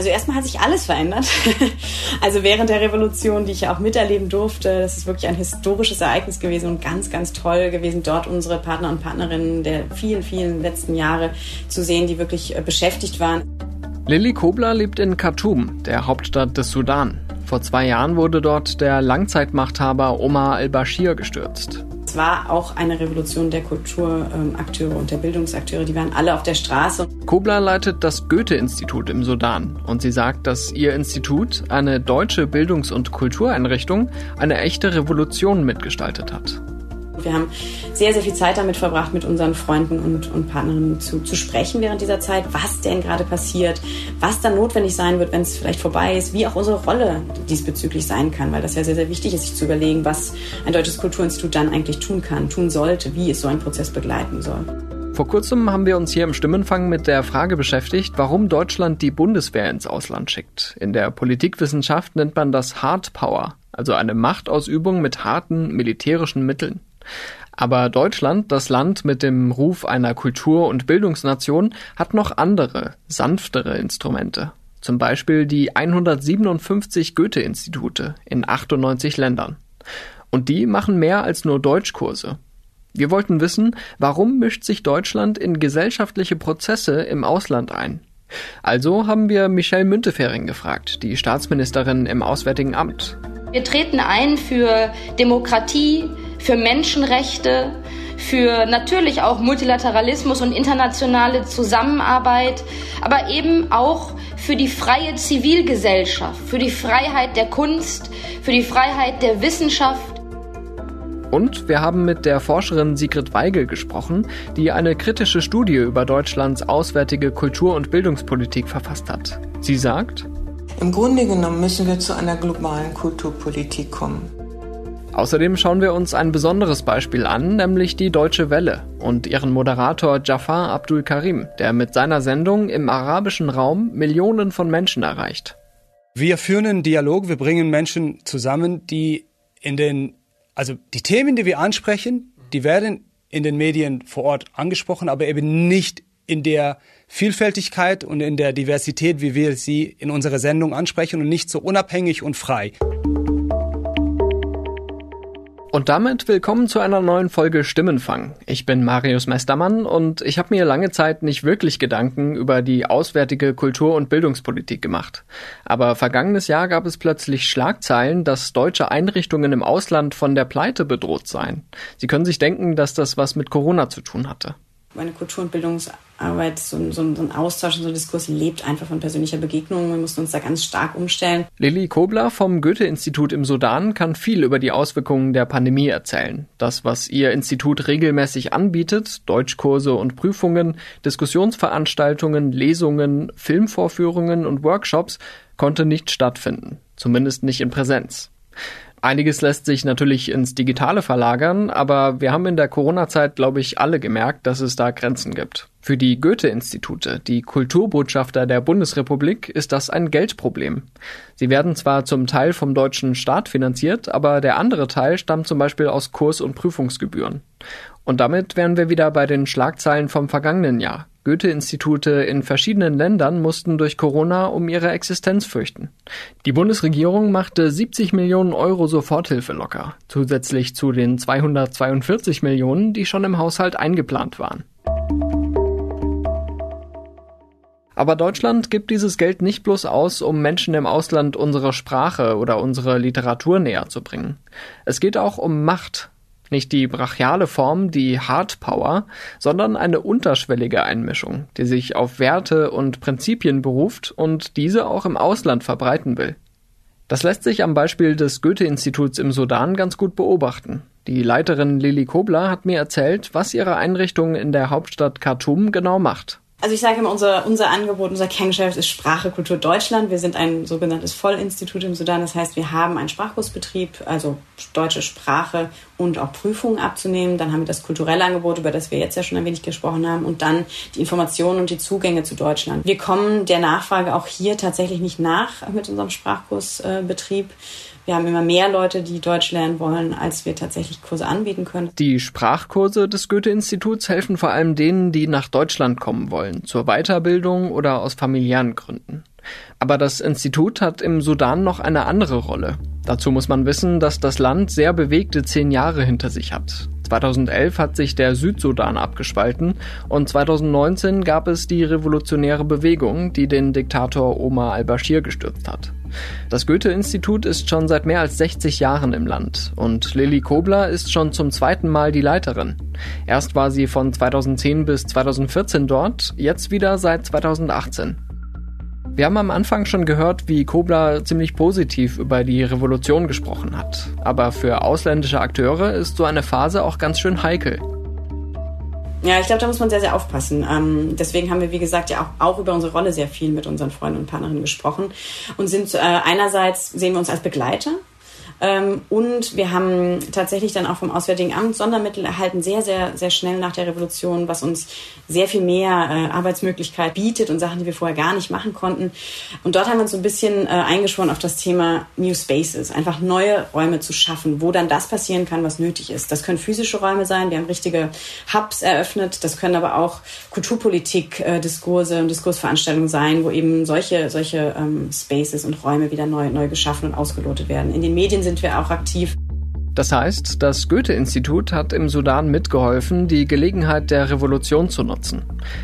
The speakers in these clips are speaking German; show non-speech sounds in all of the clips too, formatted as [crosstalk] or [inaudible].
Also erstmal hat sich alles verändert. [laughs] Also während der Revolution, die ich ja auch miterleben durfte, das ist wirklich ein historisches Ereignis gewesen und ganz, ganz toll gewesen, dort unsere Partner und Partnerinnen der vielen, vielen letzten Jahre zu sehen, die wirklich äh, beschäftigt waren. Lilly Kobler lebt in Khartoum, der Hauptstadt des Sudan. Vor zwei Jahren wurde dort der Langzeitmachthaber Omar al-Bashir gestürzt. Es war auch eine Revolution der Kulturakteure und der Bildungsakteure. Die waren alle auf der Straße. Kobler leitet das Goethe-Institut im Sudan und sie sagt, dass ihr Institut, eine deutsche Bildungs- und Kultureinrichtung, eine echte Revolution mitgestaltet hat. Wir haben sehr, sehr viel Zeit damit verbracht, mit unseren Freunden und, und Partnerinnen zu, zu sprechen während dieser Zeit, was denn gerade passiert, was dann notwendig sein wird, wenn es vielleicht vorbei ist, wie auch unsere Rolle diesbezüglich sein kann, weil das ja sehr, sehr wichtig ist, sich zu überlegen, was ein deutsches Kulturinstitut dann eigentlich tun kann, tun sollte, wie es so einen Prozess begleiten soll. Vor kurzem haben wir uns hier im Stimmenfang mit der Frage beschäftigt, warum Deutschland die Bundeswehr ins Ausland schickt. In der Politikwissenschaft nennt man das Hard Power, also eine Machtausübung mit harten militärischen Mitteln. Aber Deutschland, das Land mit dem Ruf einer Kultur- und Bildungsnation, hat noch andere, sanftere Instrumente. Zum Beispiel die 157 Goethe-Institute in 98 Ländern. Und die machen mehr als nur Deutschkurse. Wir wollten wissen, warum mischt sich Deutschland in gesellschaftliche Prozesse im Ausland ein? Also haben wir Michelle Müntefering gefragt, die Staatsministerin im Auswärtigen Amt. Wir treten ein für Demokratie, für Menschenrechte, für natürlich auch Multilateralismus und internationale Zusammenarbeit, aber eben auch für die freie Zivilgesellschaft, für die Freiheit der Kunst, für die Freiheit der Wissenschaft. Und wir haben mit der Forscherin Sigrid Weigel gesprochen, die eine kritische Studie über Deutschlands auswärtige Kultur- und Bildungspolitik verfasst hat. Sie sagt, im Grunde genommen müssen wir zu einer globalen Kulturpolitik kommen. Außerdem schauen wir uns ein besonderes Beispiel an, nämlich die Deutsche Welle und ihren Moderator Jafar Abdul Karim, der mit seiner Sendung im arabischen Raum Millionen von Menschen erreicht. Wir führen einen Dialog, wir bringen Menschen zusammen, die in den, also die Themen, die wir ansprechen, die werden in den Medien vor Ort angesprochen, aber eben nicht in der Vielfältigkeit und in der Diversität, wie wir sie in unserer Sendung ansprechen und nicht so unabhängig und frei. Und damit willkommen zu einer neuen Folge Stimmenfang. Ich bin Marius Mestermann und ich habe mir lange Zeit nicht wirklich Gedanken über die auswärtige Kultur- und Bildungspolitik gemacht. Aber vergangenes Jahr gab es plötzlich Schlagzeilen, dass deutsche Einrichtungen im Ausland von der Pleite bedroht seien. Sie können sich denken, dass das was mit Corona zu tun hatte. Meine Kultur- und Bildungsarbeit, so, so, so ein Austausch und so ein Diskurs lebt einfach von persönlicher Begegnung. Wir mussten uns da ganz stark umstellen. Lilly Kobler vom Goethe-Institut im Sudan kann viel über die Auswirkungen der Pandemie erzählen. Das, was ihr Institut regelmäßig anbietet, Deutschkurse und Prüfungen, Diskussionsveranstaltungen, Lesungen, Filmvorführungen und Workshops, konnte nicht stattfinden. Zumindest nicht in Präsenz. Einiges lässt sich natürlich ins Digitale verlagern, aber wir haben in der Corona-Zeit, glaube ich, alle gemerkt, dass es da Grenzen gibt. Für die Goethe-Institute, die Kulturbotschafter der Bundesrepublik, ist das ein Geldproblem. Sie werden zwar zum Teil vom deutschen Staat finanziert, aber der andere Teil stammt zum Beispiel aus Kurs- und Prüfungsgebühren. Und damit wären wir wieder bei den Schlagzeilen vom vergangenen Jahr. Goethe-Institute in verschiedenen Ländern mussten durch Corona um ihre Existenz fürchten. Die Bundesregierung machte 70 Millionen Euro Soforthilfe locker, zusätzlich zu den 242 Millionen, die schon im Haushalt eingeplant waren. Aber Deutschland gibt dieses Geld nicht bloß aus, um Menschen im Ausland unsere Sprache oder unsere Literatur näher zu bringen. Es geht auch um Macht, nicht die brachiale Form, die Hard Power, sondern eine unterschwellige Einmischung, die sich auf Werte und Prinzipien beruft und diese auch im Ausland verbreiten will. Das lässt sich am Beispiel des Goethe-Instituts im Sudan ganz gut beobachten. Die Leiterin Lili Kobler hat mir erzählt, was ihre Einrichtung in der Hauptstadt Khartoum genau macht. Also ich sage immer, unser, unser Angebot, unser Kerngeschäft ist Sprache, Kultur Deutschland. Wir sind ein sogenanntes Vollinstitut im Sudan. Das heißt, wir haben einen Sprachkursbetrieb, also deutsche Sprache und auch Prüfungen abzunehmen. Dann haben wir das kulturelle Angebot, über das wir jetzt ja schon ein wenig gesprochen haben. Und dann die Informationen und die Zugänge zu Deutschland. Wir kommen der Nachfrage auch hier tatsächlich nicht nach mit unserem Sprachkursbetrieb. Wir haben immer mehr Leute, die Deutsch lernen wollen, als wir tatsächlich Kurse anbieten können. Die Sprachkurse des Goethe-Instituts helfen vor allem denen, die nach Deutschland kommen wollen, zur Weiterbildung oder aus familiären Gründen. Aber das Institut hat im Sudan noch eine andere Rolle. Dazu muss man wissen, dass das Land sehr bewegte zehn Jahre hinter sich hat. 2011 hat sich der Südsudan abgespalten und 2019 gab es die revolutionäre Bewegung, die den Diktator Omar al-Bashir gestürzt hat. Das Goethe-Institut ist schon seit mehr als 60 Jahren im Land und Lilly Kobler ist schon zum zweiten Mal die Leiterin. Erst war sie von 2010 bis 2014 dort, jetzt wieder seit 2018. Wir haben am Anfang schon gehört, wie Kobler ziemlich positiv über die Revolution gesprochen hat. Aber für ausländische Akteure ist so eine Phase auch ganz schön heikel. Ja, ich glaube, da muss man sehr, sehr aufpassen. Ähm, deswegen haben wir, wie gesagt, ja auch, auch über unsere Rolle sehr viel mit unseren Freunden und Partnerinnen gesprochen und sind äh, einerseits sehen wir uns als Begleiter und wir haben tatsächlich dann auch vom Auswärtigen Amt Sondermittel erhalten, sehr, sehr, sehr schnell nach der Revolution, was uns sehr viel mehr äh, Arbeitsmöglichkeit bietet und Sachen, die wir vorher gar nicht machen konnten. Und dort haben wir uns so ein bisschen äh, eingeschworen auf das Thema New Spaces, einfach neue Räume zu schaffen, wo dann das passieren kann, was nötig ist. Das können physische Räume sein, wir haben richtige Hubs eröffnet, das können aber auch Kulturpolitik-Diskurse äh, und Diskursveranstaltungen sein, wo eben solche, solche ähm, Spaces und Räume wieder neu, neu geschaffen und ausgelotet werden. In den Medien sind sind wir auch aktiv. Das heißt, das Goethe-Institut hat im Sudan mitgeholfen, die Gelegenheit der Revolution zu nutzen.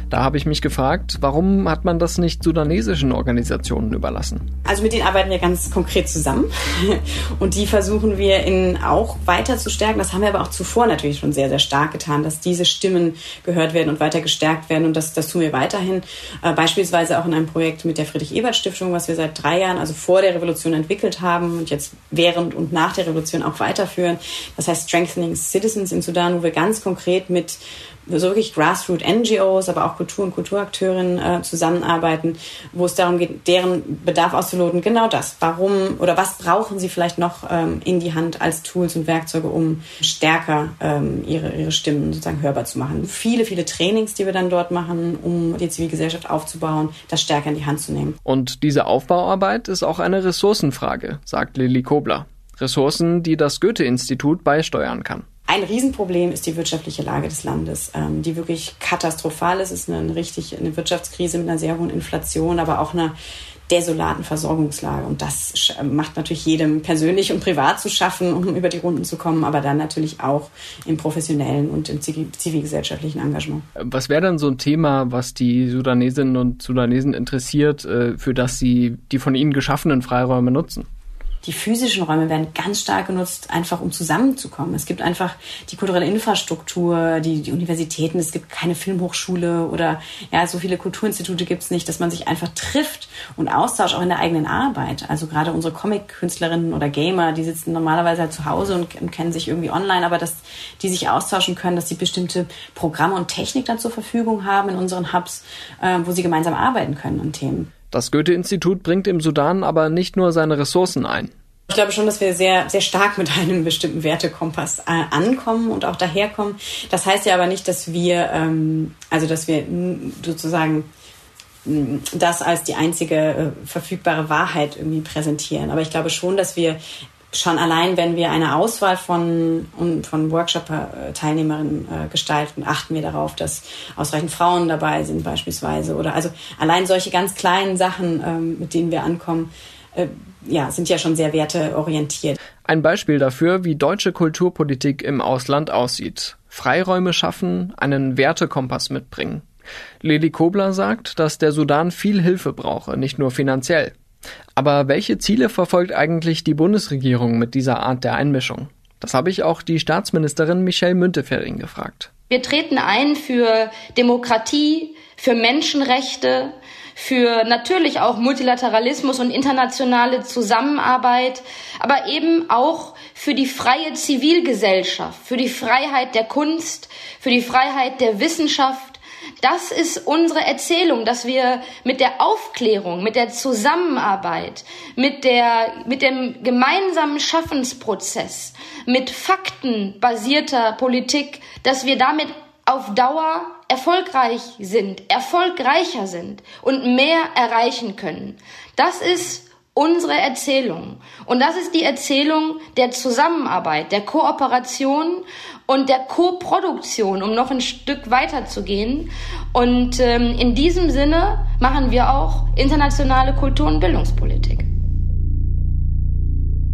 Da habe ich mich gefragt, warum hat man das nicht sudanesischen Organisationen überlassen? Also mit denen arbeiten wir ganz konkret zusammen [laughs] und die versuchen wir in auch weiter zu stärken. Das haben wir aber auch zuvor natürlich schon sehr, sehr stark getan, dass diese Stimmen gehört werden und weiter gestärkt werden und das, das tun wir weiterhin. Äh, beispielsweise auch in einem Projekt mit der Friedrich-Ebert-Stiftung, was wir seit drei Jahren, also vor der Revolution entwickelt haben und jetzt während und nach der Revolution auch weiterführen führen. Das heißt Strengthening Citizens in Sudan, wo wir ganz konkret mit so wirklich Grassroot NGOs, aber auch Kultur- und Kulturakteurinnen äh, zusammenarbeiten, wo es darum geht, deren Bedarf auszuloten. Genau das. Warum oder was brauchen sie vielleicht noch ähm, in die Hand als Tools und Werkzeuge, um stärker ähm, ihre, ihre Stimmen sozusagen hörbar zu machen. Viele, viele Trainings, die wir dann dort machen, um die Zivilgesellschaft aufzubauen, das stärker in die Hand zu nehmen. Und diese Aufbauarbeit ist auch eine Ressourcenfrage, sagt Lilly Kobler. Ressourcen, die das Goethe-Institut beisteuern kann. Ein Riesenproblem ist die wirtschaftliche Lage des Landes, ähm, die wirklich katastrophal ist. Es ist eine, richtig, eine Wirtschaftskrise mit einer sehr hohen Inflation, aber auch einer desolaten Versorgungslage. Und das macht natürlich jedem persönlich und privat zu schaffen, um über die Runden zu kommen, aber dann natürlich auch im professionellen und im zivilgesellschaftlichen Engagement. Was wäre dann so ein Thema, was die Sudanesinnen und Sudanesen interessiert, äh, für das sie die von ihnen geschaffenen Freiräume nutzen? Die physischen Räume werden ganz stark genutzt, einfach um zusammenzukommen. Es gibt einfach die kulturelle Infrastruktur, die, die Universitäten, es gibt keine Filmhochschule oder ja, so viele Kulturinstitute gibt es nicht, dass man sich einfach trifft und austauscht, auch in der eigenen Arbeit. Also gerade unsere Comic-Künstlerinnen oder Gamer, die sitzen normalerweise halt zu Hause und, kennen sich irgendwie online, aber dass die sich austauschen können, dass sie bestimmte Programme und Technik dann zur Verfügung haben in unseren Hubs, äh, wo sie gemeinsam arbeiten können an Themen. Das Goethe-Institut bringt im Sudan aber nicht nur seine Ressourcen ein. Ich glaube schon, dass wir sehr, sehr stark mit einem bestimmten Wertekompass äh, ankommen und auch daherkommen. Das heißt ja aber nicht, dass wir, ähm, also dass wir sozusagen das als die einzige äh, verfügbare Wahrheit irgendwie präsentieren. Aber ich glaube schon, dass wir schon allein, wenn wir eine Auswahl von, von Workshop-Teilnehmerinnen äh, gestalten, achten wir darauf, dass ausreichend Frauen dabei sind beispielsweise. Oder also allein solche ganz kleinen Sachen, ähm, mit denen wir ankommen, äh, ja, sind ja schon sehr werteorientiert. Ein Beispiel dafür, wie deutsche Kulturpolitik im Ausland aussieht. Freiräume schaffen, einen Wertekompass mitbringen. Lili Kobler sagt, dass der Sudan viel Hilfe brauche, nicht nur finanziell. Aber welche Ziele verfolgt eigentlich die Bundesregierung mit dieser Art der Einmischung? Das habe ich auch die Staatsministerin Michelle Müntefering gefragt. Wir treten ein für Demokratie, für Menschenrechte, für natürlich auch Multilateralismus und internationale Zusammenarbeit, aber eben auch für die freie Zivilgesellschaft, für die Freiheit der Kunst, für die Freiheit der Wissenschaft, das ist unsere Erzählung, dass wir mit der Aufklärung, mit der Zusammenarbeit, mit der, mit dem gemeinsamen Schaffensprozess, mit faktenbasierter Politik, dass wir damit auf Dauer erfolgreich sind, erfolgreicher sind und mehr erreichen können. Das ist unsere Erzählung. Und das ist die Erzählung der Zusammenarbeit, der Kooperation und der Koproduktion, um noch ein Stück weiter zu gehen. Und ähm, in diesem Sinne machen wir auch internationale Kultur- und Bildungspolitik.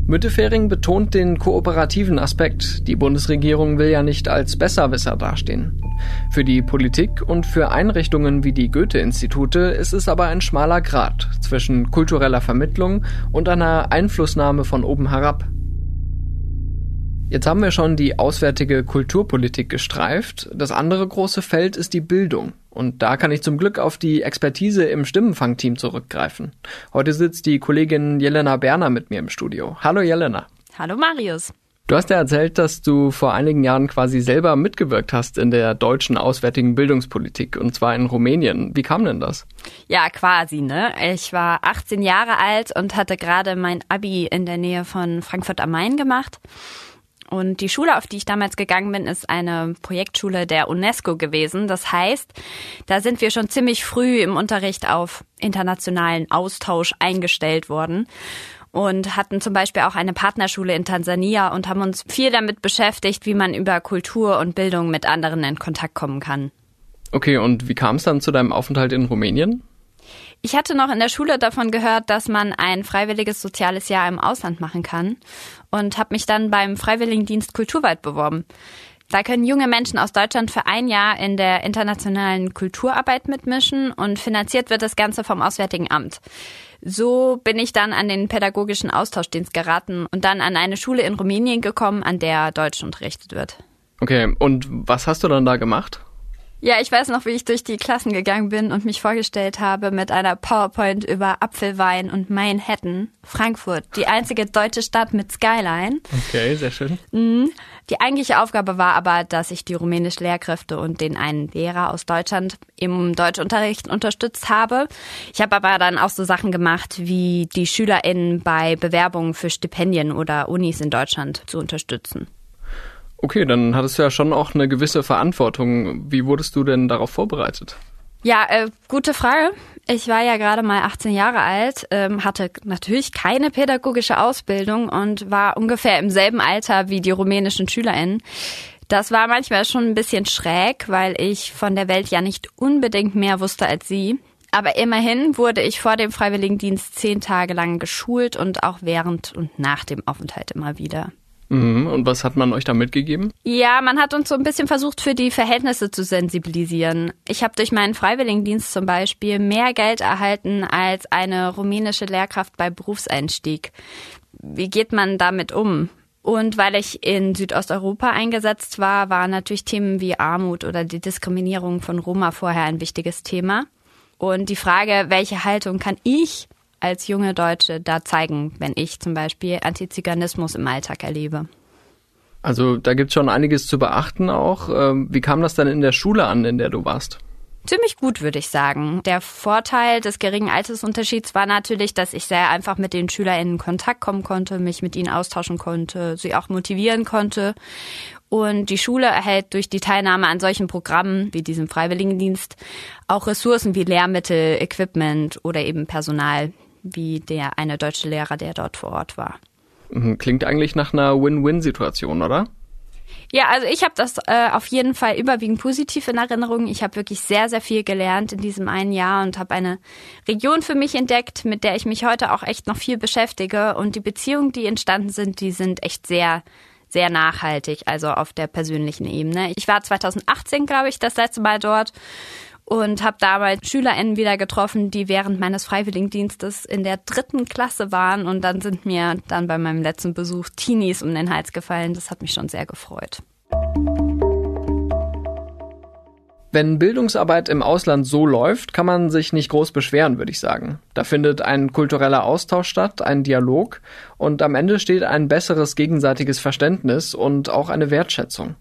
Müttefering betont den kooperativen Aspekt. Die Bundesregierung will ja nicht als Besserwisser dastehen. Für die Politik und für Einrichtungen wie die Goethe-Institute ist es aber ein schmaler Grat zwischen kultureller Vermittlung und einer Einflussnahme von oben herab. Jetzt haben wir schon die auswärtige Kulturpolitik gestreift. Das andere große Feld ist die Bildung. Und da kann ich zum Glück auf die Expertise im Stimmenfangteam zurückgreifen. Heute sitzt die Kollegin Jelena Berner mit mir im Studio. Hallo Jelena. Hallo Marius. Du hast ja erzählt, dass du vor einigen Jahren quasi selber mitgewirkt hast in der deutschen auswärtigen Bildungspolitik und zwar in Rumänien. Wie kam denn das? Ja, quasi, ne? Ich war 18 Jahre alt und hatte gerade mein Abi in der Nähe von Frankfurt am Main gemacht. Und die Schule, auf die ich damals gegangen bin, ist eine Projektschule der UNESCO gewesen. Das heißt, da sind wir schon ziemlich früh im Unterricht auf internationalen Austausch eingestellt worden und hatten zum Beispiel auch eine Partnerschule in Tansania und haben uns viel damit beschäftigt, wie man über Kultur und Bildung mit anderen in Kontakt kommen kann. Okay, und wie kam es dann zu deinem Aufenthalt in Rumänien? Ich hatte noch in der Schule davon gehört, dass man ein freiwilliges soziales Jahr im Ausland machen kann und habe mich dann beim Freiwilligendienst Kulturwald beworben. Da können junge Menschen aus Deutschland für ein Jahr in der internationalen Kulturarbeit mitmischen und finanziert wird das Ganze vom Auswärtigen Amt. So bin ich dann an den pädagogischen Austauschdienst geraten und dann an eine Schule in Rumänien gekommen, an der Deutsch unterrichtet wird. Okay, und was hast du dann da gemacht? Ja, ich weiß noch, wie ich durch die Klassen gegangen bin und mich vorgestellt habe mit einer PowerPoint über Apfelwein und Manhattan, Frankfurt, die einzige deutsche Stadt mit Skyline. Okay, sehr schön. Mhm. Die eigentliche Aufgabe war aber, dass ich die rumänischen Lehrkräfte und den einen Lehrer aus Deutschland im Deutschunterricht unterstützt habe. Ich habe aber dann auch so Sachen gemacht, wie die SchülerInnen bei Bewerbungen für Stipendien oder Unis in Deutschland zu unterstützen. Okay, dann hattest du ja schon auch eine gewisse Verantwortung. Wie wurdest du denn darauf vorbereitet? Ja, äh, gute Frage. Ich war ja gerade mal 18 Jahre alt, ähm, hatte natürlich keine pädagogische Ausbildung und war ungefähr im selben Alter wie die rumänischen SchülerInnen. Das war manchmal schon ein bisschen schräg, weil ich von der Welt ja nicht unbedingt mehr wusste als sie. Aber immerhin wurde ich vor dem Freiwilligendienst zehn Tage lang geschult und auch während und nach dem Aufenthalt immer wieder. Mhm. Und was hat man euch da mitgegeben? Ja, man hat uns so ein bisschen versucht, für die Verhältnisse zu sensibilisieren. Ich habe durch meinen Freiwilligendienst zum Beispiel mehr Geld erhalten als eine rumänische Lehrkraft bei Berufseinstieg. Wie geht man damit um? Und weil ich in Südosteuropa eingesetzt war, waren natürlich Themen wie Armut oder die Diskriminierung von Roma vorher ein wichtiges Thema. Und die Frage, welche Haltung kann ich als junge Deutsche da zeigen, wenn ich zum Beispiel Antiziganismus im Alltag erlebe? Also da gibt es schon einiges zu beachten auch. Ähm, wie kam das dann in der Schule an, in der du warst? Ziemlich gut, würde ich sagen. Der Vorteil des geringen Altersunterschieds war natürlich, dass ich sehr einfach mit den SchülerInnen in Kontakt kommen konnte, mich mit ihnen austauschen konnte, sie auch motivieren konnte. Und die Schule erhält durch die Teilnahme an solchen Programmen wie diesem Freiwilligendienst auch Ressourcen wie Lehrmittel, Equipment oder eben Personal, wie der eine deutsche Lehrer, der dort vor Ort war. Mhm, klingt eigentlich nach einer Win-Win-Situation, oder? Ja, also ich habe das äh, auf jeden Fall überwiegend positiv in Erinnerung. Ich habe wirklich sehr, sehr viel gelernt in diesem einen Jahr und habe eine Region für mich entdeckt, mit der ich mich heute auch echt noch viel beschäftige. Und die Beziehungen, die entstanden sind, die sind echt sehr, sehr nachhaltig, also auf der persönlichen Ebene. Ich war 2018, glaube ich, das letzte Mal dort und habe damals SchülerInnen wieder getroffen, die während meines Freiwilligendienstes in der dritten Klasse waren und dann sind mir dann bei meinem letzten Besuch Teenies um den Hals gefallen. Das hat mich schon sehr gefreut. Wenn Bildungsarbeit im Ausland so läuft, kann man sich nicht groß beschweren, würde ich sagen. Da findet ein kultureller Austausch statt, ein Dialog und am Ende steht ein besseres gegenseitiges Verständnis und auch eine Wertschätzung.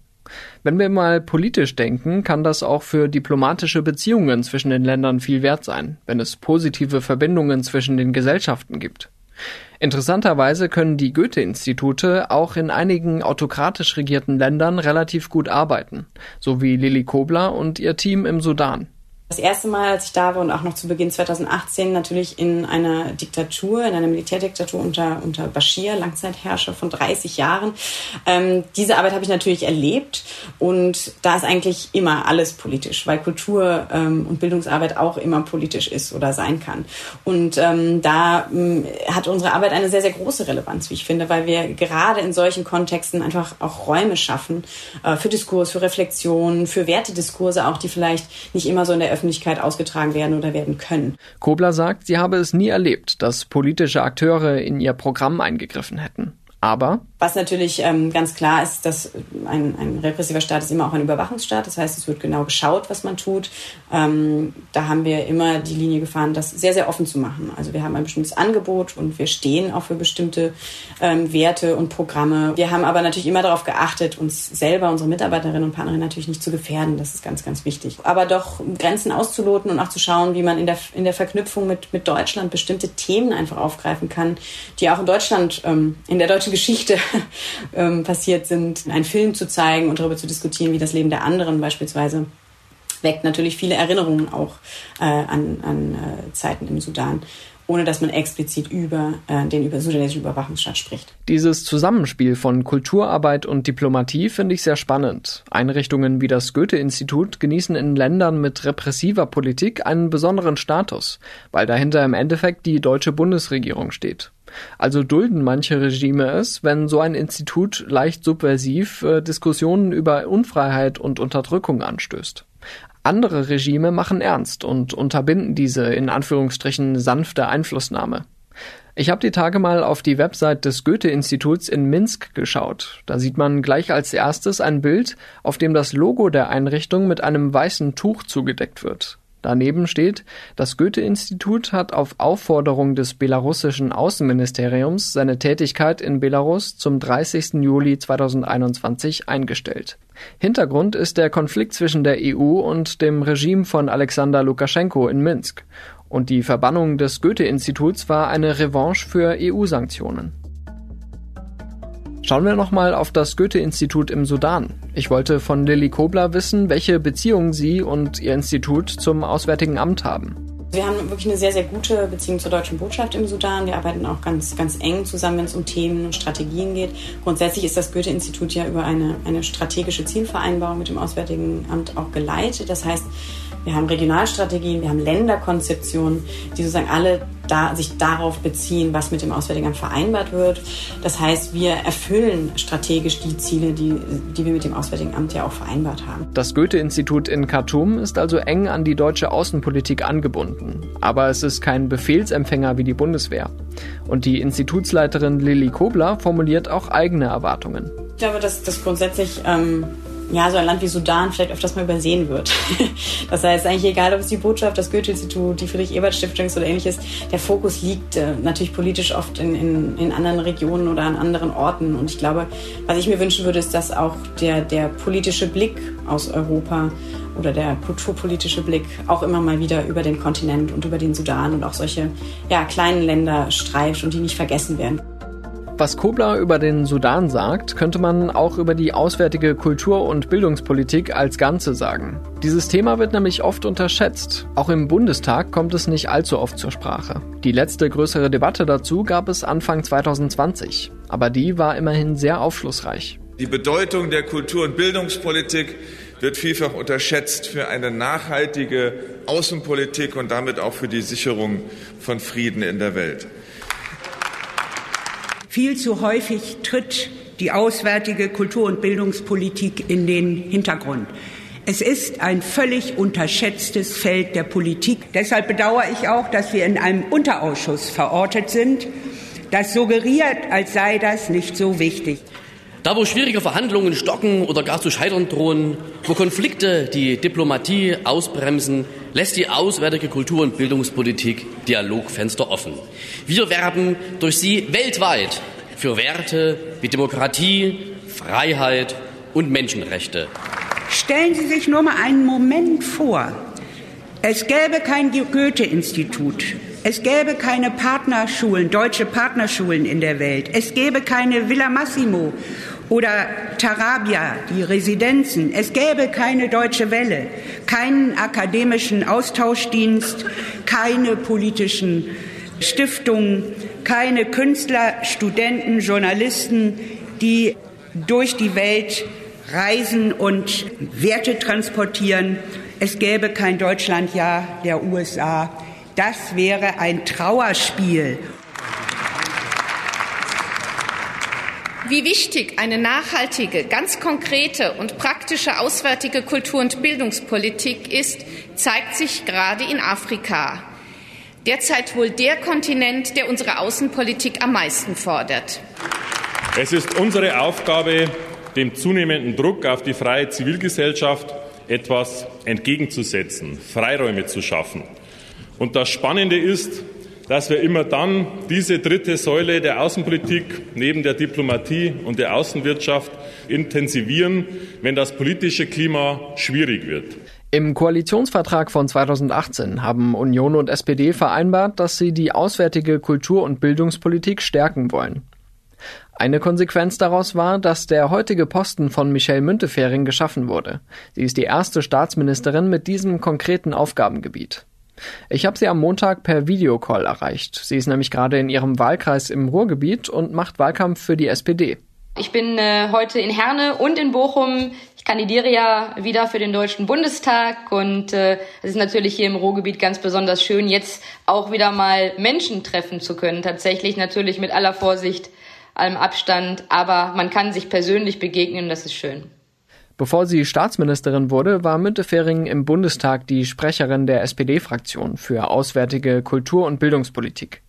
Wenn wir mal politisch denken, kann das auch für diplomatische Beziehungen zwischen den Ländern viel wert sein, wenn es positive Verbindungen zwischen den Gesellschaften gibt. Interessanterweise können die Goethe-Institute auch in einigen autokratisch regierten Ländern relativ gut arbeiten, so wie Lilly Kobler und ihr Team im Sudan. Das erste Mal, als ich da war und auch noch zu Beginn 2018 natürlich in einer Diktatur, in einer Militärdiktatur unter, unter Bashir, Langzeitherrscher von 30 Jahren. Ähm, diese Arbeit habe ich natürlich erlebt und da ist eigentlich immer alles politisch, weil Kultur ähm, und Bildungsarbeit auch immer politisch ist oder sein kann. Und ähm, da ähm, hat unsere Arbeit eine sehr, sehr große Relevanz, wie ich finde, weil wir gerade in solchen Kontexten einfach auch Räume schaffen äh, für Diskurs, für Reflexion, für Wertediskurse auch, die vielleicht nicht immer so in der Öffentlichkeit Öffentlichkeit ausgetragen werden oder werden können. Kobler sagt, sie habe es nie erlebt, dass politische Akteure in ihr Programm eingegriffen hätten. Aber was natürlich ähm, ganz klar ist, dass ein, ein repressiver Staat ist immer auch ein Überwachungsstaat. Das heißt, es wird genau geschaut, was man tut. Ähm, da haben wir immer die Linie gefahren, das sehr, sehr offen zu machen. Also wir haben ein bestimmtes Angebot und wir stehen auch für bestimmte ähm, Werte und Programme. Wir haben aber natürlich immer darauf geachtet, uns selber, unsere Mitarbeiterinnen und Partnerinnen natürlich nicht zu gefährden. Das ist ganz, ganz wichtig. Aber doch Grenzen auszuloten und auch zu schauen, wie man in der, in der Verknüpfung mit, mit Deutschland bestimmte Themen einfach aufgreifen kann, die auch in Deutschland, ähm, in der deutschen Geschichte [laughs] ähm, passiert sind, einen Film zu zeigen und darüber zu diskutieren, wie das Leben der anderen beispielsweise weckt natürlich viele Erinnerungen auch äh, an, an äh, Zeiten im Sudan ohne dass man explizit über äh, den über sudanesischen Überwachungsstaat spricht. Dieses Zusammenspiel von Kulturarbeit und Diplomatie finde ich sehr spannend. Einrichtungen wie das Goethe-Institut genießen in Ländern mit repressiver Politik einen besonderen Status, weil dahinter im Endeffekt die deutsche Bundesregierung steht. Also dulden manche Regime es, wenn so ein Institut leicht subversiv äh, Diskussionen über Unfreiheit und Unterdrückung anstößt. Andere Regime machen ernst und unterbinden diese in Anführungsstrichen sanfte Einflussnahme. Ich habe die Tage mal auf die Website des Goethe-Instituts in Minsk geschaut. Da sieht man gleich als erstes ein Bild, auf dem das Logo der Einrichtung mit einem weißen Tuch zugedeckt wird. Daneben steht, das Goethe-Institut hat auf Aufforderung des belarussischen Außenministeriums seine Tätigkeit in Belarus zum 30. Juli 2021 eingestellt. Hintergrund ist der Konflikt zwischen der EU und dem Regime von Alexander Lukaschenko in Minsk. Und die Verbannung des Goethe-Instituts war eine Revanche für EU-Sanktionen. Schauen wir nochmal auf das Goethe-Institut im Sudan. Ich wollte von Lilly Kobler wissen, welche Beziehungen Sie und Ihr Institut zum Auswärtigen Amt haben. Wir haben wirklich eine sehr, sehr gute Beziehung zur deutschen Botschaft im Sudan. Wir arbeiten auch ganz, ganz eng zusammen, wenn es um Themen und Strategien geht. Grundsätzlich ist das Goethe-Institut ja über eine, eine strategische Zielvereinbarung mit dem Auswärtigen Amt auch geleitet. Das heißt, wir haben Regionalstrategien, wir haben Länderkonzeptionen, die sozusagen alle da, sich darauf beziehen, was mit dem Auswärtigen Amt vereinbart wird. Das heißt, wir erfüllen strategisch die Ziele, die, die wir mit dem Auswärtigen Amt ja auch vereinbart haben. Das Goethe-Institut in Khartoum ist also eng an die deutsche Außenpolitik angebunden. Aber es ist kein Befehlsempfänger wie die Bundeswehr. Und die Institutsleiterin Lilly Kobler formuliert auch eigene Erwartungen. Ich glaube, dass das grundsätzlich ähm, ja, so ein Land wie Sudan vielleicht öfters mal übersehen wird. [laughs] Das heißt, eigentlich egal, ob es die Botschaft, das Goethe-Institut, die Friedrich-Ebert-Stiftung oder ähnliches, der Fokus liegt äh, natürlich politisch oft in, in, in anderen Regionen oder an anderen Orten. Und ich glaube, was ich mir wünschen würde, ist, dass auch der, der politische Blick aus Europa oder der kulturpolitische Blick auch immer mal wieder über den Kontinent und über den Sudan und auch solche ja, kleinen Länder streift und die nicht vergessen werden. Was Kobler über den Sudan sagt, könnte man auch über die auswärtige Kultur- und Bildungspolitik als Ganze sagen. Dieses Thema wird nämlich oft unterschätzt. Auch im Bundestag kommt es nicht allzu oft zur Sprache. Die letzte größere Debatte dazu gab es Anfang 2020, aber die war immerhin sehr aufschlussreich. Die Bedeutung der Kultur- und Bildungspolitik wird vielfach unterschätzt für eine nachhaltige Außenpolitik und damit auch für die Sicherung von Frieden in der Welt. Viel zu häufig tritt die auswärtige Kultur- und Bildungspolitik in den Hintergrund. Es ist ein völlig unterschätztes Feld der Politik. Deshalb bedauere ich auch, dass wir in einem Unterausschuss verortet sind. Das suggeriert, als sei das nicht so wichtig. Da, wo schwierige Verhandlungen stocken oder gar zu scheitern drohen, wo Konflikte die Diplomatie ausbremsen, lässt die auswärtige Kultur- und Bildungspolitik Dialogfenster offen. Wir werben durch sie weltweit für Werte wie Demokratie, Freiheit und Menschenrechte. Stellen Sie sich nur mal einen Moment vor. Es gäbe kein Goethe-Institut. Es gäbe keine Partnerschulen, deutsche Partnerschulen in der Welt. Es gäbe keine Villa Massimo Oder Tarabia, die Residenzen. Es gäbe keine deutsche Welle, keinen akademischen Austauschdienst, keine politischen Stiftungen, keine Künstler, Studenten, Journalisten, die durch die Welt reisen und Werte transportieren. Es gäbe kein Deutschlandjahr der USA. Das wäre ein Trauerspiel. Wie wichtig eine nachhaltige, ganz konkrete und praktische auswärtige Kultur- und Bildungspolitik ist, zeigt sich gerade in Afrika. Derzeit wohl der Kontinent, der unsere Außenpolitik am meisten fordert. Es ist unsere Aufgabe, dem zunehmenden Druck auf die freie Zivilgesellschaft etwas entgegenzusetzen, Freiräume zu schaffen. Und das Spannende ist, dass wir immer dann diese dritte Säule der Außenpolitik neben der Diplomatie und der Außenwirtschaft intensivieren, wenn das politische Klima schwierig wird. Im Koalitionsvertrag von 2018 haben Union und SPD vereinbart, dass sie die auswärtige Kultur- und Bildungspolitik stärken wollen. Eine Konsequenz daraus war, dass der heutige Posten von Michelle Müntefering geschaffen wurde. Sie ist die erste Staatsministerin mit diesem konkreten Aufgabengebiet. Ich habe sie am Montag per Videocall erreicht. Sie ist nämlich gerade in ihrem Wahlkreis im Ruhrgebiet und macht Wahlkampf für die SPD. Ich bin äh, heute in Herne und in Bochum. Ich kandidiere ja wieder für den Deutschen Bundestag und äh, es ist natürlich hier im Ruhrgebiet ganz besonders schön, jetzt auch wieder mal Menschen treffen zu können. Tatsächlich natürlich mit aller Vorsicht, allem Abstand, aber man kann sich persönlich begegnen das ist schön. Bevor sie Staatsministerin wurde, war Müntefering im Bundestag die Sprecherin der SPD-Fraktion für auswärtige Kultur- und Bildungspolitik.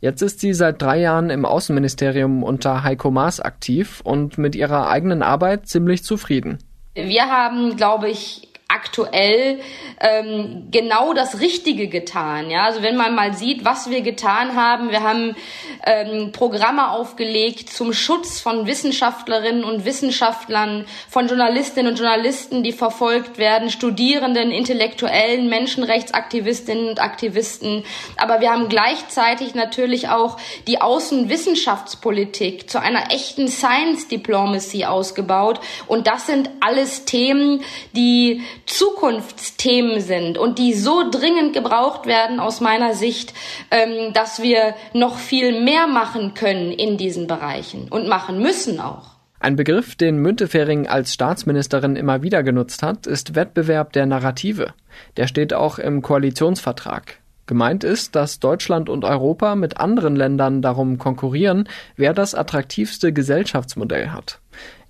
Jetzt ist sie seit drei Jahren im Außenministerium unter Heiko Maas aktiv und mit ihrer eigenen Arbeit ziemlich zufrieden. Wir haben, glaube ich, aktuell ähm, genau das Richtige getan. Ja, also wenn man mal sieht, was wir getan haben, wir haben ähm, Programme aufgelegt zum Schutz von Wissenschaftlerinnen und Wissenschaftlern, von Journalistinnen und Journalisten, die verfolgt werden, Studierenden, Intellektuellen, Menschenrechtsaktivistinnen und Aktivisten. Aber wir haben gleichzeitig natürlich auch die Außenwissenschaftspolitik zu einer echten Science Diplomacy ausgebaut. Und das sind alles Themen, die Zukunftsthemen sind und die so dringend gebraucht werden aus meiner Sicht, ähm, dass wir noch viel mehr machen können in diesen Bereichen und machen müssen auch. Ein Begriff, den Müntefering als Staatsministerin immer wieder genutzt hat, ist Wettbewerb der Narrative. Der steht auch im Koalitionsvertrag. Gemeint ist, dass Deutschland und Europa mit anderen Ländern darum konkurrieren, wer das attraktivste Gesellschaftsmodell hat.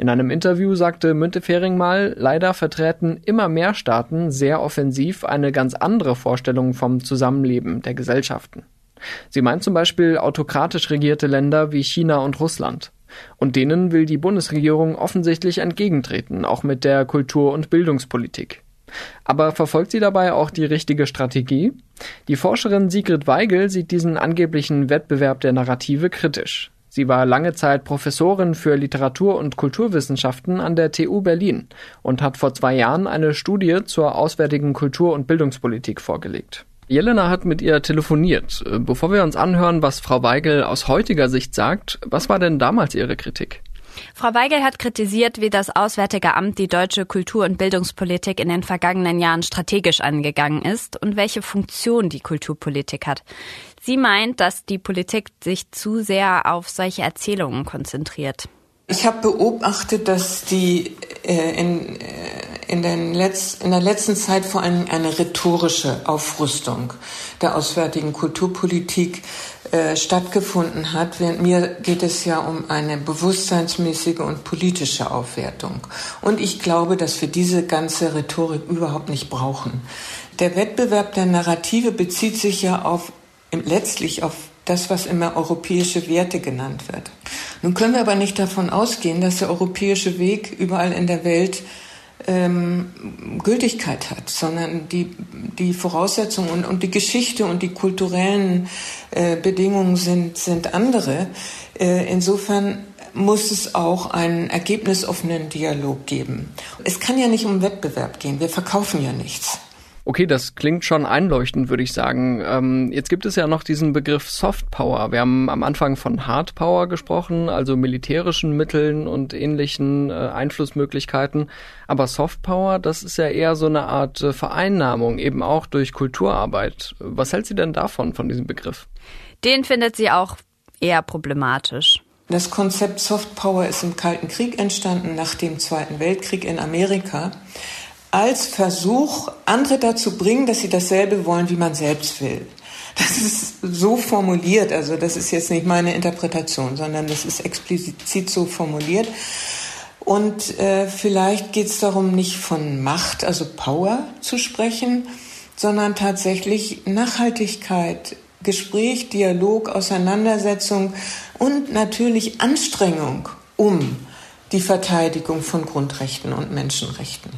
In einem Interview sagte Müntefering mal, leider vertreten immer mehr Staaten sehr offensiv eine ganz andere Vorstellung vom Zusammenleben der Gesellschaften. Sie meint zum Beispiel autokratisch regierte Länder wie China und Russland. Und denen will die Bundesregierung offensichtlich entgegentreten, auch mit der Kultur- und Bildungspolitik. Aber verfolgt sie dabei auch die richtige Strategie? Die Forscherin Sigrid Weigel sieht diesen angeblichen Wettbewerb der Narrative kritisch. Sie war lange Zeit Professorin für Literatur- und Kulturwissenschaften an der TU Berlin und hat vor zwei Jahren eine Studie zur auswärtigen Kultur- und Bildungspolitik vorgelegt. Jelena hat mit ihr telefoniert. Bevor wir uns anhören, was Frau Weigel aus heutiger Sicht sagt, was war denn damals ihre Kritik? Frau Weigel hat kritisiert, wie das Auswärtige Amt die deutsche Kultur- und Bildungspolitik in den vergangenen Jahren strategisch angegangen ist und welche Funktion die Kulturpolitik hat. Sie meint, dass die Politik sich zu sehr auf solche Erzählungen konzentriert. Ich habe beobachtet, dass die äh, in, äh, in, den Letz-, in der letzten Zeit vor allem eine rhetorische Aufrüstung der auswärtigen Kulturpolitik äh, stattgefunden hat. Während mir geht es ja um eine bewusstseinsmäßige und politische Aufwertung. Und ich glaube, dass wir diese ganze Rhetorik überhaupt nicht brauchen. Der Wettbewerb der Narrative bezieht sich ja auf letztlich auf das, was immer europäische Werte genannt wird. Nun können wir aber nicht davon ausgehen, dass der europäische Weg überall in der Welt ähm, Gültigkeit hat, sondern die, die Voraussetzungen und, und die Geschichte und die kulturellen äh, Bedingungen sind, sind andere. Äh, insofern muss es auch einen ergebnisoffenen Dialog geben. Es kann ja nicht um Wettbewerb gehen. Wir verkaufen ja nichts. Okay, das klingt schon einleuchtend, würde ich sagen. Ähm, jetzt gibt es ja noch diesen Begriff Soft Power. Wir haben am Anfang von Hard Power gesprochen, also militärischen Mitteln und ähnlichen äh, Einflussmöglichkeiten. Aber Soft Power, das ist ja eher so eine Art äh, Vereinnahmung, eben auch durch Kulturarbeit. Was hält sie denn davon, von diesem Begriff? Den findet sie auch eher problematisch. Das Konzept Soft Power ist im Kalten Krieg entstanden, nach dem Zweiten Weltkrieg in Amerika als Versuch, andere dazu bringen, dass sie dasselbe wollen, wie man selbst will. Das ist so formuliert, also das ist jetzt nicht meine Interpretation, sondern das ist explizit so formuliert. Und äh, vielleicht geht es darum, nicht von Macht, also Power zu sprechen, sondern tatsächlich Nachhaltigkeit, Gespräch, Dialog, Auseinandersetzung und natürlich Anstrengung um die Verteidigung von Grundrechten und Menschenrechten.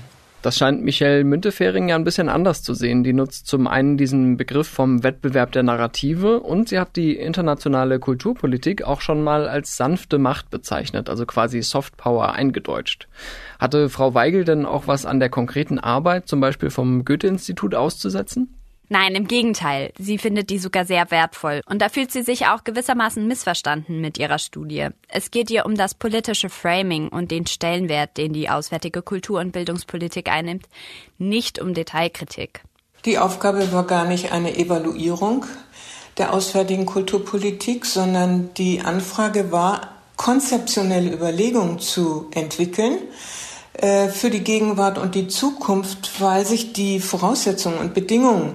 Das scheint Michelle Müntefering ja ein bisschen anders zu sehen. Die nutzt zum einen diesen Begriff vom Wettbewerb der Narrative und sie hat die internationale Kulturpolitik auch schon mal als sanfte Macht bezeichnet, also quasi Soft Power eingedeutscht. Hatte Frau Weigel denn auch was an der konkreten Arbeit, zum Beispiel vom Goethe-Institut, auszusetzen? Nein, im Gegenteil. Sie findet die sogar sehr wertvoll. Und da fühlt sie sich auch gewissermaßen missverstanden mit ihrer Studie. Es geht ihr um das politische Framing und den Stellenwert, den die auswärtige Kultur- und Bildungspolitik einnimmt, nicht um Detailkritik. Die Aufgabe war gar nicht eine Evaluierung der auswärtigen Kulturpolitik, sondern die Anfrage war, konzeptionelle Überlegungen zu entwickeln, äh, für die Gegenwart und die Zukunft, weil sich die Voraussetzungen und Bedingungen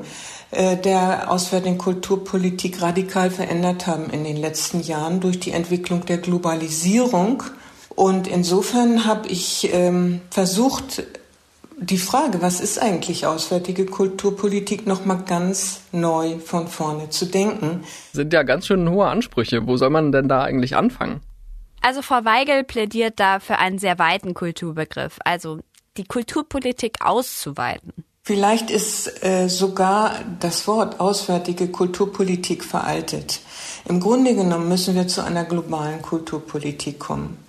äh, der auswärtigen Kulturpolitik radikal verändert haben in den letzten Jahren durch die Entwicklung der Globalisierung. Und insofern habe ich ähm, versucht, die Frage, was ist eigentlich auswärtige Kulturpolitik, noch mal ganz neu von vorne zu denken. Sind ja ganz schön hohe Ansprüche. Wo soll man denn da eigentlich anfangen? Also Frau Weigel plädiert da für einen sehr weiten Kulturbegriff, also die Kulturpolitik auszuweiten. Vielleicht ist äh, sogar das Wort auswärtige Kulturpolitik veraltet. Im Grunde genommen müssen wir zu einer globalen Kulturpolitik kommen,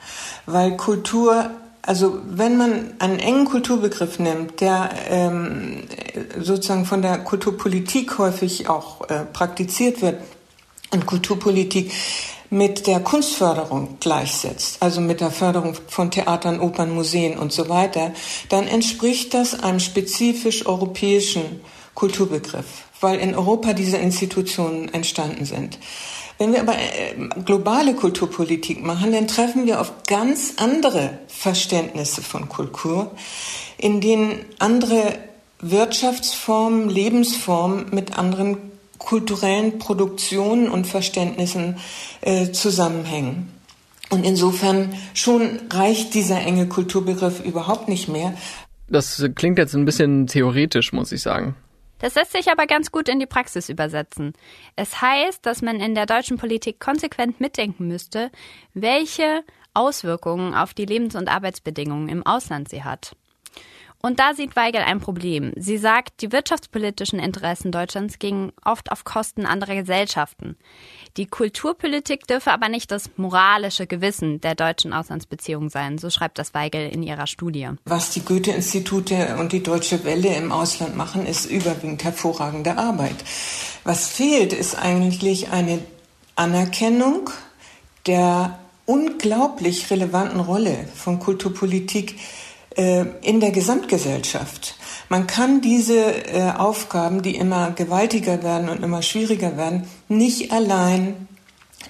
weil Kultur also wenn man einen engen Kulturbegriff nimmt, der ähm, sozusagen von der Kulturpolitik häufig auch äh, praktiziert wird, und Kulturpolitik mit der Kunstförderung gleichsetzt, also mit der Förderung von Theatern, Opern, Museen und so weiter, dann entspricht das einem spezifisch europäischen Kulturbegriff, weil in Europa diese Institutionen entstanden sind. Wenn wir aber äh, globale Kulturpolitik machen, dann treffen wir auf ganz andere Verständnisse von Kultur, in denen andere Wirtschaftsformen, Lebensformen mit anderen kulturellen Produktionen und Verständnissen äh, zusammenhängen. Und insofern schon reicht dieser enge Kulturbegriff überhaupt nicht mehr. Das klingt jetzt ein bisschen theoretisch, muss ich sagen. Das lässt sich aber ganz gut in die Praxis übersetzen. Es heißt, dass man in der deutschen Politik konsequent mitdenken müsste, welche Auswirkungen auf die Lebens- und Arbeitsbedingungen im Ausland sie hat. Und da sieht Weigel ein Problem. Sie sagt, die wirtschaftspolitischen Interessen Deutschlands gingen oft auf Kosten anderer Gesellschaften. Die Kulturpolitik dürfe aber nicht das moralische Gewissen der deutschen Auslandsbeziehungen sein, so schreibt das Weigel in ihrer Studie. Was die Goethe-Institute und die Deutsche Welle im Ausland machen, ist überwiegend hervorragende Arbeit. Was fehlt, ist eigentlich eine Anerkennung der unglaublich relevanten Rolle von Kulturpolitik in der Gesamtgesellschaft. Man kann diese äh, Aufgaben, die immer gewaltiger werden und immer schwieriger werden, nicht allein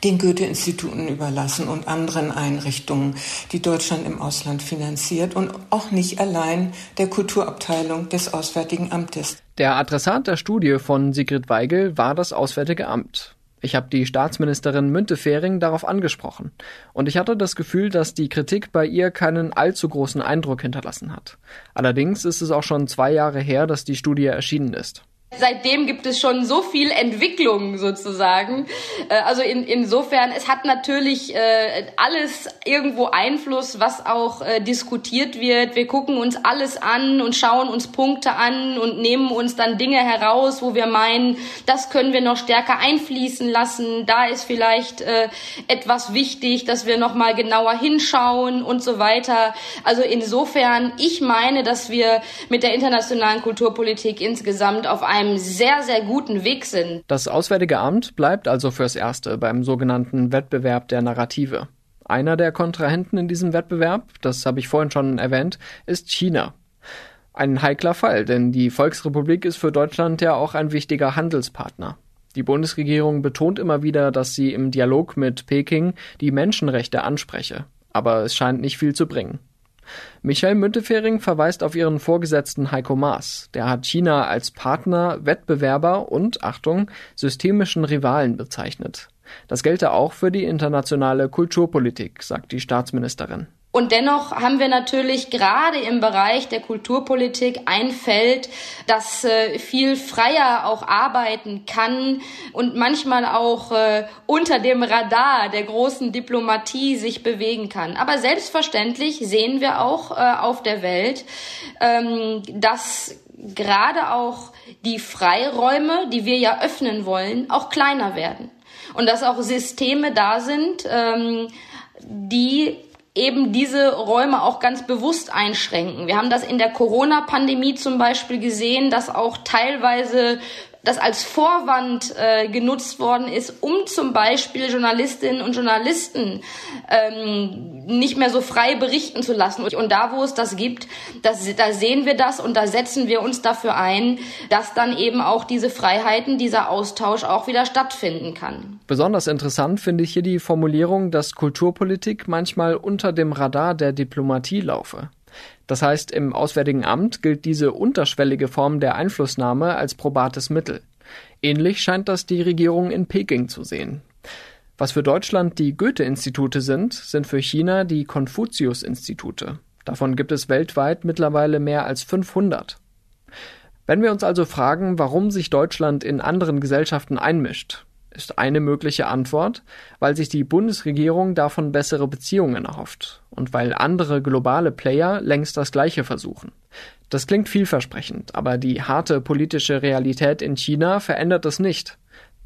den Goethe-Instituten überlassen und anderen Einrichtungen, die Deutschland im Ausland finanziert und auch nicht allein der Kulturabteilung des Auswärtigen Amtes. Der Adressat der Studie von Sigrid Weigel war das Auswärtige Amt. Ich habe die Staatsministerin Müntefering darauf angesprochen und ich hatte das Gefühl, dass die Kritik bei ihr keinen allzu großen Eindruck hinterlassen hat. Allerdings ist es auch schon zwei Jahre her, dass die Studie erschienen ist. Seitdem gibt es schon so viel Entwicklung sozusagen. Äh, also in, insofern, es hat natürlich äh, alles irgendwo Einfluss, was auch äh, diskutiert wird. Wir gucken uns alles an und schauen uns Punkte an und nehmen uns dann Dinge heraus, wo wir meinen, das können wir noch stärker einfließen lassen. Da ist vielleicht etwas wichtig, dass wir noch mal genauer hinschauen und so weiter. Also insofern, ich meine, dass wir mit der internationalen Kulturpolitik insgesamt auf einem einem sehr, sehr guten Weg sind. Das Auswärtige Amt bleibt also fürs Erste beim sogenannten Wettbewerb der Narrative. Einer der Kontrahenten in diesem Wettbewerb, das habe ich vorhin schon erwähnt, ist China. Ein heikler Fall, denn die Volksrepublik ist für Deutschland ja auch ein wichtiger Handelspartner. Die Bundesregierung betont immer wieder, dass sie im Dialog mit Peking die Menschenrechte anspreche. Aber es scheint nicht viel zu bringen. Michael Müntefering verweist auf ihren Vorgesetzten Heiko Maas. Der hat China als Partner, Wettbewerber und, Achtung, systemischen Rivalen bezeichnet. Das gelte auch für die internationale Kulturpolitik, sagt die Staatsministerin. Und dennoch haben wir natürlich gerade im Bereich der Kulturpolitik ein Feld, das äh, viel freier auch arbeiten kann und manchmal auch äh, unter dem Radar der großen Diplomatie sich bewegen kann. Aber selbstverständlich sehen wir auch äh, auf der Welt, ähm, dass gerade auch die Freiräume, die wir ja öffnen wollen, auch kleiner werden. Und dass auch Systeme da sind, ähm, die eben diese Räume auch ganz bewusst einschränken. Wir haben das in der Corona-Pandemie zum Beispiel gesehen, dass auch teilweise das als Vorwand äh, genutzt worden ist, um zum Beispiel Journalistinnen und Journalisten ähm, nicht mehr so frei berichten zu lassen. Und da, wo es das gibt, das, da sehen wir das und da setzen wir uns dafür ein, dass dann eben auch diese Freiheiten, dieser Austausch auch wieder stattfinden kann. Besonders interessant finde ich hier die Formulierung, dass Kulturpolitik manchmal unter dem Radar der Diplomatie laufe. Das heißt, im Auswärtigen Amt gilt diese unterschwellige Form der Einflussnahme als probates Mittel. Ähnlich scheint das die Regierung in Peking zu sehen. Was für Deutschland die Goethe-Institute sind, sind für China die Konfuzius-Institute. Davon gibt es weltweit mittlerweile mehr als 500. Wenn wir uns also fragen, warum sich Deutschland in anderen Gesellschaften einmischt, ist eine mögliche Antwort, weil sich die Bundesregierung davon bessere Beziehungen erhofft und weil andere globale Player längst das Gleiche versuchen. Das klingt vielversprechend, aber die harte politische Realität in China verändert es nicht.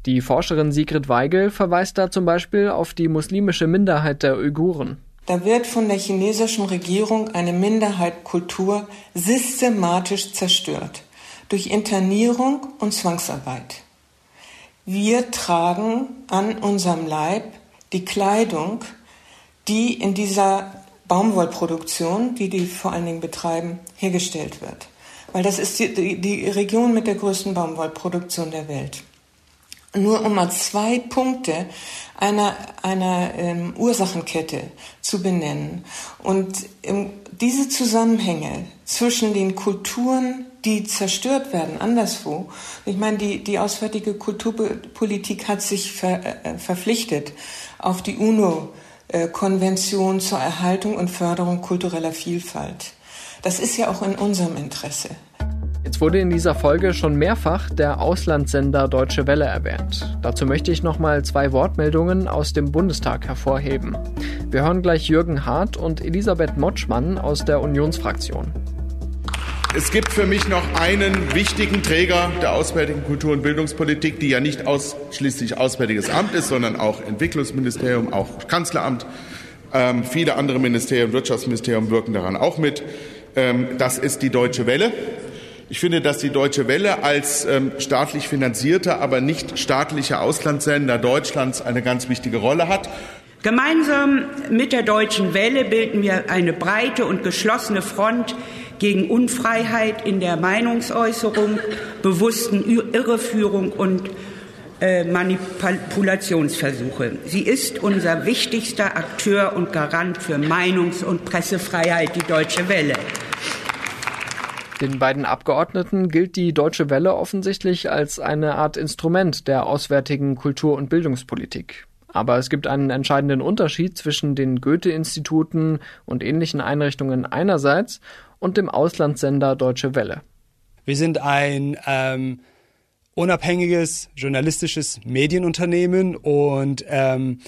Die Forscherin Sigrid Weigel verweist da zum Beispiel auf die muslimische Minderheit der Uiguren. Da wird von der chinesischen Regierung eine Minderheit Kultur systematisch zerstört durch Internierung und Zwangsarbeit. Wir tragen an unserem Leib die Kleidung, die in dieser Baumwollproduktion, die die vor allen Dingen betreiben, hergestellt wird. Weil das ist die, die Region mit der größten Baumwollproduktion der Welt. Nur um mal zwei Punkte einer, einer ähm, Ursachenkette zu benennen. Und ähm, diese Zusammenhänge zwischen den Kulturen, die zerstört werden, anderswo. Ich meine, die, die Auswärtige Kulturpolitik hat sich ver, äh, verpflichtet auf die UNO-Konvention zur Erhaltung und Förderung kultureller Vielfalt. Das ist ja auch in unserem Interesse. Jetzt wurde in dieser Folge schon mehrfach der Auslandssender Deutsche Welle erwähnt. Dazu möchte ich nochmal zwei Wortmeldungen aus dem Bundestag hervorheben. Wir hören gleich Jürgen Hart und Elisabeth Motschmann aus der Unionsfraktion. Es gibt für mich noch einen wichtigen Träger der auswärtigen Kultur- und Bildungspolitik, die ja nicht ausschließlich Auswärtiges Amt ist, sondern auch Entwicklungsministerium, auch Kanzleramt. Ähm, viele andere Ministerien, Wirtschaftsministerium wirken daran auch mit. Ähm, das ist die Deutsche Welle. Ich finde, dass die Deutsche Welle als ähm, staatlich finanzierter, aber nicht staatlicher Auslandssender Deutschlands eine ganz wichtige Rolle hat. Gemeinsam mit der Deutschen Welle bilden wir eine breite und geschlossene Front gegen Unfreiheit in der Meinungsäußerung, bewussten Irreführung und äh, Manipulationsversuche. Sie ist unser wichtigster Akteur und Garant für Meinungs- und Pressefreiheit, die Deutsche Welle. Den beiden Abgeordneten gilt die Deutsche Welle offensichtlich als eine Art Instrument der auswärtigen Kultur- und Bildungspolitik. Aber es gibt einen entscheidenden Unterschied zwischen den Goethe-Instituten und ähnlichen Einrichtungen einerseits und dem Auslandssender Deutsche Welle. Wir sind ein ähm, unabhängiges journalistisches Medienunternehmen und ähm,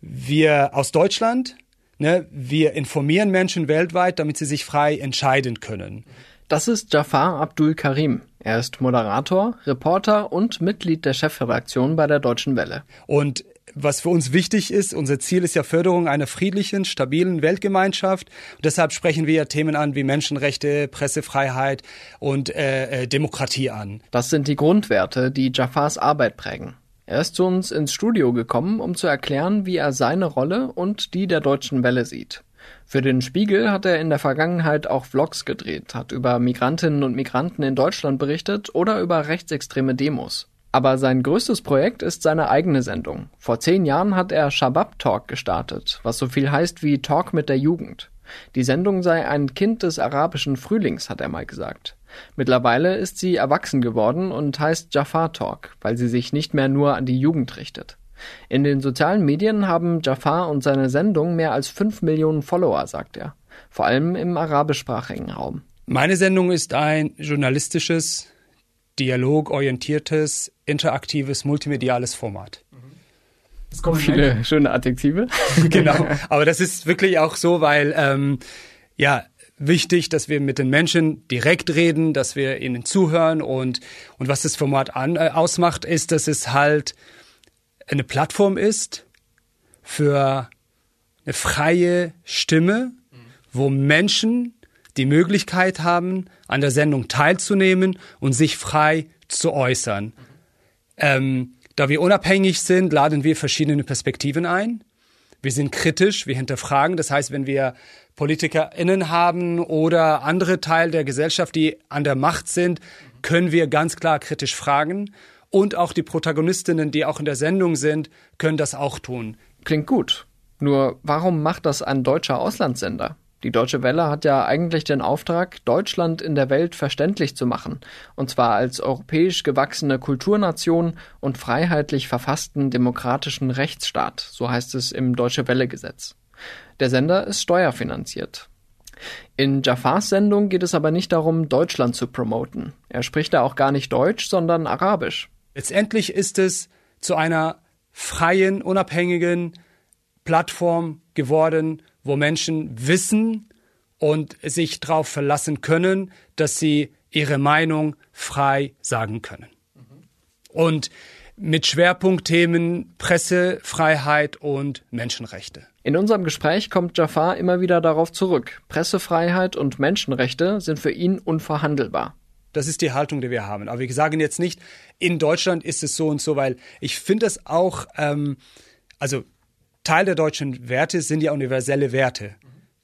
wir aus Deutschland, ne, wir informieren Menschen weltweit, damit sie sich frei entscheiden können. Das ist Jafar Abdul Karim. Er ist Moderator, Reporter und Mitglied der Chefredaktion bei der Deutschen Welle. Und was für uns wichtig ist, unser Ziel ist ja Förderung einer friedlichen, stabilen Weltgemeinschaft. Und deshalb sprechen wir ja Themen an wie Menschenrechte, Pressefreiheit und äh, äh, Demokratie an. Das sind die Grundwerte, die Jafars Arbeit prägen. Er ist zu uns ins Studio gekommen, um zu erklären, wie er seine Rolle und die der Deutschen Welle sieht. Für den Spiegel hat er in der Vergangenheit auch Vlogs gedreht, hat über Migrantinnen und Migranten in Deutschland berichtet oder über rechtsextreme Demos. Aber sein größtes Projekt ist seine eigene Sendung. Vor zehn Jahren hat er Shabab Talk gestartet, was so viel heißt wie Talk mit der Jugend. Die Sendung sei ein Kind des arabischen Frühlings, hat er mal gesagt. Mittlerweile ist sie erwachsen geworden und heißt Jafar Talk, weil sie sich nicht mehr nur an die Jugend richtet. In den sozialen Medien haben Jafar und seine Sendung mehr als fünf Millionen Follower, sagt er. Vor allem im arabischsprachigen Raum. Meine Sendung ist ein journalistisches, dialogorientiertes, interaktives, multimediales Format. Es kommen viele schöne Adjektive. [laughs] genau, aber das ist wirklich auch so, weil ähm, ja wichtig, dass wir mit den Menschen direkt reden, dass wir ihnen zuhören und und was das Format an, äh, ausmacht, ist, dass es halt eine Plattform ist für eine freie Stimme, wo Menschen die Möglichkeit haben, an der Sendung teilzunehmen und sich frei zu äußern. Ähm, da wir unabhängig sind, laden wir verschiedene Perspektiven ein. Wir sind kritisch, wir hinterfragen. Das heißt, wenn wir PolitikerInnen haben oder andere Teil der Gesellschaft, die an der Macht sind, können wir ganz klar kritisch fragen. Und auch die Protagonistinnen, die auch in der Sendung sind, können das auch tun. Klingt gut. Nur warum macht das ein deutscher Auslandssender? Die Deutsche Welle hat ja eigentlich den Auftrag, Deutschland in der Welt verständlich zu machen, und zwar als europäisch gewachsene Kulturnation und freiheitlich verfassten demokratischen Rechtsstaat, so heißt es im Deutsche Welle Gesetz. Der Sender ist steuerfinanziert. In Jafars Sendung geht es aber nicht darum, Deutschland zu promoten. Er spricht da auch gar nicht Deutsch, sondern Arabisch. Letztendlich ist es zu einer freien, unabhängigen Plattform geworden, wo Menschen wissen und sich darauf verlassen können, dass sie ihre Meinung frei sagen können. Und mit Schwerpunktthemen Pressefreiheit und Menschenrechte. In unserem Gespräch kommt Jafar immer wieder darauf zurück. Pressefreiheit und Menschenrechte sind für ihn unverhandelbar. Das ist die Haltung, die wir haben. Aber wir sagen jetzt nicht, in Deutschland ist es so und so, weil ich finde es auch, ähm, also Teil der deutschen Werte sind ja universelle Werte.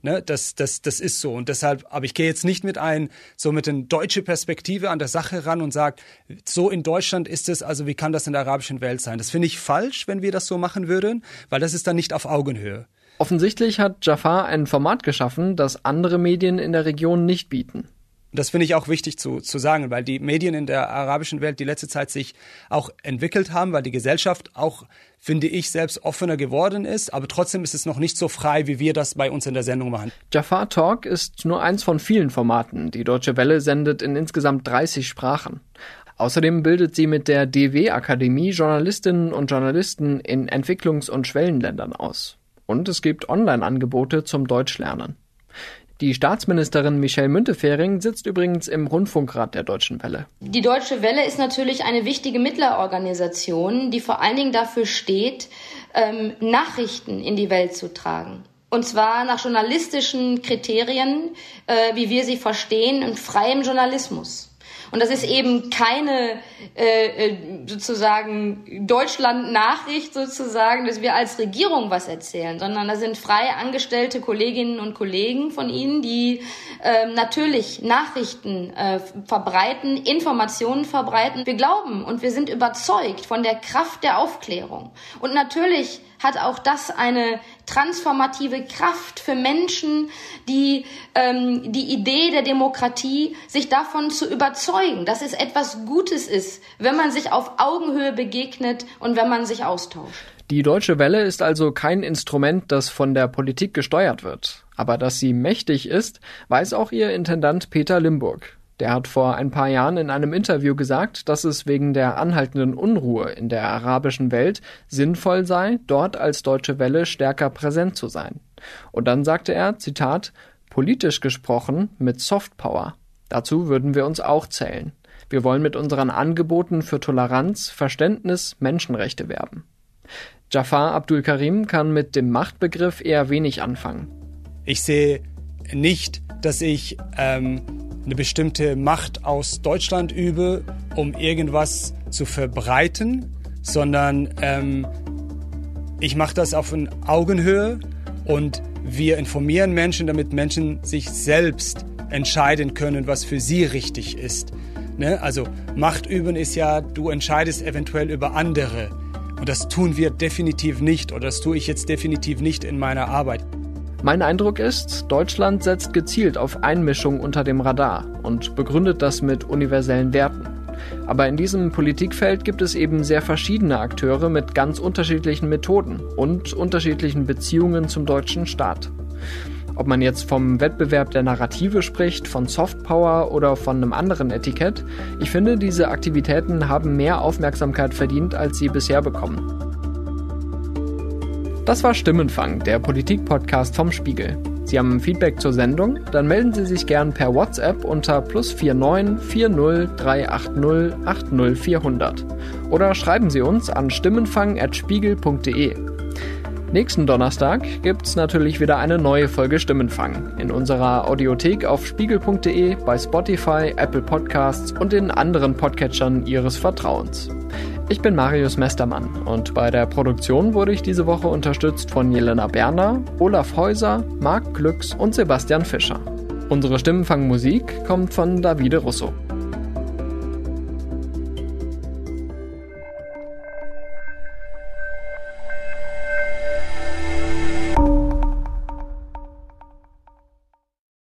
Ne, das, das, das ist so. Und deshalb, aber ich gehe jetzt nicht mit ein, so mit einer deutschen Perspektive an der Sache ran und sage, so in Deutschland ist es, also wie kann das in der arabischen Welt sein? Das finde ich falsch, wenn wir das so machen würden, weil das ist dann nicht auf Augenhöhe. Offensichtlich hat Jafar ein Format geschaffen, das andere Medien in der Region nicht bieten. Das finde ich auch wichtig zu, zu sagen, weil die Medien in der arabischen Welt die letzte Zeit sich auch entwickelt haben, weil die Gesellschaft auch, finde ich, selbst offener geworden ist. Aber trotzdem ist es noch nicht so frei, wie wir das bei uns in der Sendung machen. Jafar Talk ist nur eins von vielen Formaten. Die Deutsche Welle sendet in insgesamt 30 Sprachen. Außerdem bildet sie mit der DW-Akademie Journalistinnen und Journalisten in Entwicklungs- und Schwellenländern aus. Und es gibt Online-Angebote zum Deutschlernen. Die Staatsministerin Michelle Müntefering sitzt übrigens im Rundfunkrat der Deutschen Welle. Die Deutsche Welle ist natürlich eine wichtige Mittlerorganisation, die vor allen Dingen dafür steht, ähm, Nachrichten in die Welt zu tragen. Und zwar nach journalistischen Kriterien, äh, wie wir sie verstehen, und freiem Journalismus. Und das ist eben keine äh, äh, sozusagen Deutschland-Nachricht sozusagen, dass wir als Regierung was erzählen, sondern da sind frei angestellte Kolleginnen und Kollegen von Ihnen, die äh, natürlich Nachrichten äh, verbreiten, Informationen verbreiten. Wir glauben und wir sind überzeugt von der Kraft der Aufklärung. Und natürlich hat auch das eine transformative Kraft für Menschen, die ähm, die Idee der Demokratie sich davon zu überzeugen, dass es etwas Gutes ist, wenn man sich auf Augenhöhe begegnet und wenn man sich austauscht. Die Deutsche Welle ist also kein Instrument, das von der Politik gesteuert wird. Aber dass sie mächtig ist, weiß auch ihr Intendant Peter Limburg. Der hat vor ein paar Jahren in einem Interview gesagt, dass es wegen der anhaltenden Unruhe in der arabischen Welt sinnvoll sei, dort als Deutsche Welle stärker präsent zu sein. Und dann sagte er, Zitat, politisch gesprochen mit Softpower. Dazu würden wir uns auch zählen. Wir wollen mit unseren Angeboten für Toleranz, Verständnis, Menschenrechte werben. Jafar Abdul Karim kann mit dem Machtbegriff eher wenig anfangen. Ich sehe nicht, dass ich ähm, eine bestimmte Macht aus Deutschland übe, um irgendwas zu verbreiten, sondern ähm, ich mache das auf Augenhöhe und wir informieren Menschen, damit Menschen sich selbst entscheiden können, was für sie richtig ist. Ne? Also Macht üben ist ja, du entscheidest eventuell über andere. Und das tun wir definitiv nicht oder das tue ich jetzt definitiv nicht in meiner Arbeit. Mein Eindruck ist, Deutschland setzt gezielt auf Einmischung unter dem Radar und begründet das mit universellen Werten. Aber in diesem Politikfeld gibt es eben sehr verschiedene Akteure mit ganz unterschiedlichen Methoden und unterschiedlichen Beziehungen zum deutschen Staat. Ob man jetzt vom Wettbewerb der Narrative spricht, von Softpower oder von einem anderen Etikett, ich finde, diese Aktivitäten haben mehr Aufmerksamkeit verdient, als sie bisher bekommen. Das war Stimmenfang, der Politik-Podcast vom Spiegel. Sie haben Feedback zur Sendung? Dann melden Sie sich gern per WhatsApp unter plus 49 40 380 80 400 oder schreiben Sie uns an stimmenfang.spiegel.de. Nächsten Donnerstag gibt's natürlich wieder eine neue Folge Stimmenfang in unserer Audiothek auf spiegel.de, bei Spotify, Apple Podcasts und in anderen Podcatchern Ihres Vertrauens. Ich bin Marius Mestermann und bei der Produktion wurde ich diese Woche unterstützt von Jelena Berner, Olaf Häuser, Marc Glücks und Sebastian Fischer. Unsere Stimmenfangmusik kommt von Davide Russo.